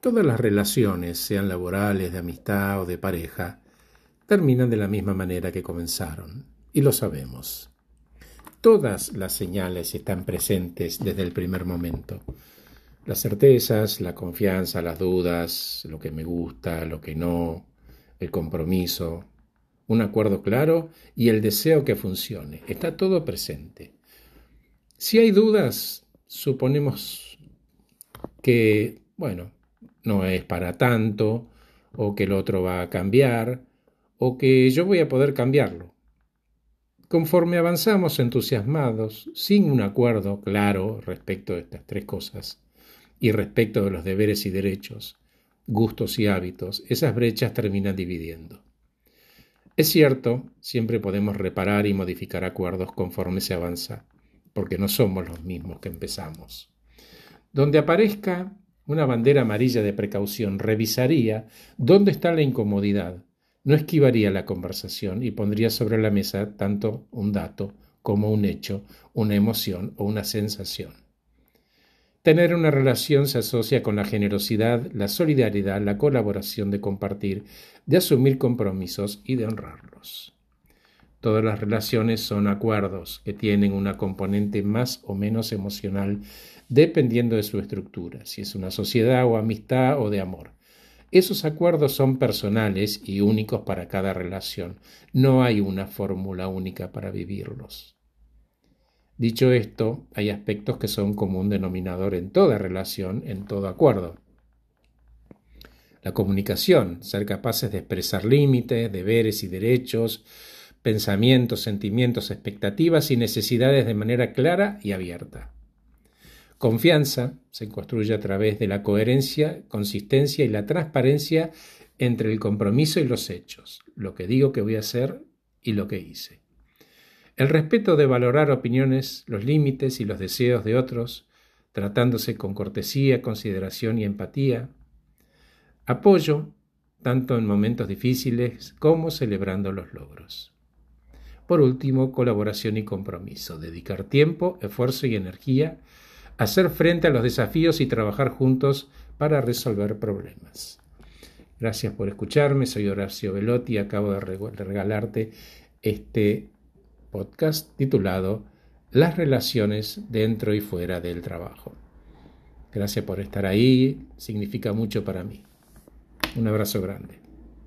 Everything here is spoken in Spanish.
Todas las relaciones, sean laborales, de amistad o de pareja, terminan de la misma manera que comenzaron, y lo sabemos. Todas las señales están presentes desde el primer momento. Las certezas, la confianza, las dudas, lo que me gusta, lo que no, el compromiso, un acuerdo claro y el deseo que funcione. Está todo presente. Si hay dudas, suponemos que, bueno, no es para tanto, o que el otro va a cambiar, o que yo voy a poder cambiarlo. Conforme avanzamos entusiasmados, sin un acuerdo claro respecto de estas tres cosas, y respecto de los deberes y derechos, gustos y hábitos, esas brechas terminan dividiendo. Es cierto, siempre podemos reparar y modificar acuerdos conforme se avanza, porque no somos los mismos que empezamos. Donde aparezca una bandera amarilla de precaución, revisaría dónde está la incomodidad, no esquivaría la conversación y pondría sobre la mesa tanto un dato como un hecho, una emoción o una sensación. Tener una relación se asocia con la generosidad, la solidaridad, la colaboración de compartir, de asumir compromisos y de honrarlos. Todas las relaciones son acuerdos que tienen una componente más o menos emocional dependiendo de su estructura, si es una sociedad o amistad o de amor. Esos acuerdos son personales y únicos para cada relación. No hay una fórmula única para vivirlos. Dicho esto, hay aspectos que son común denominador en toda relación, en todo acuerdo. La comunicación, ser capaces de expresar límites, deberes y derechos, pensamientos, sentimientos, expectativas y necesidades de manera clara y abierta. Confianza se construye a través de la coherencia, consistencia y la transparencia entre el compromiso y los hechos, lo que digo que voy a hacer y lo que hice. El respeto de valorar opiniones, los límites y los deseos de otros, tratándose con cortesía, consideración y empatía. Apoyo, tanto en momentos difíciles como celebrando los logros. Por último, colaboración y compromiso, dedicar tiempo, esfuerzo y energía, hacer frente a los desafíos y trabajar juntos para resolver problemas. Gracias por escucharme, soy Horacio Velotti y acabo de regalarte este podcast titulado Las relaciones dentro y fuera del trabajo. Gracias por estar ahí, significa mucho para mí. Un abrazo grande.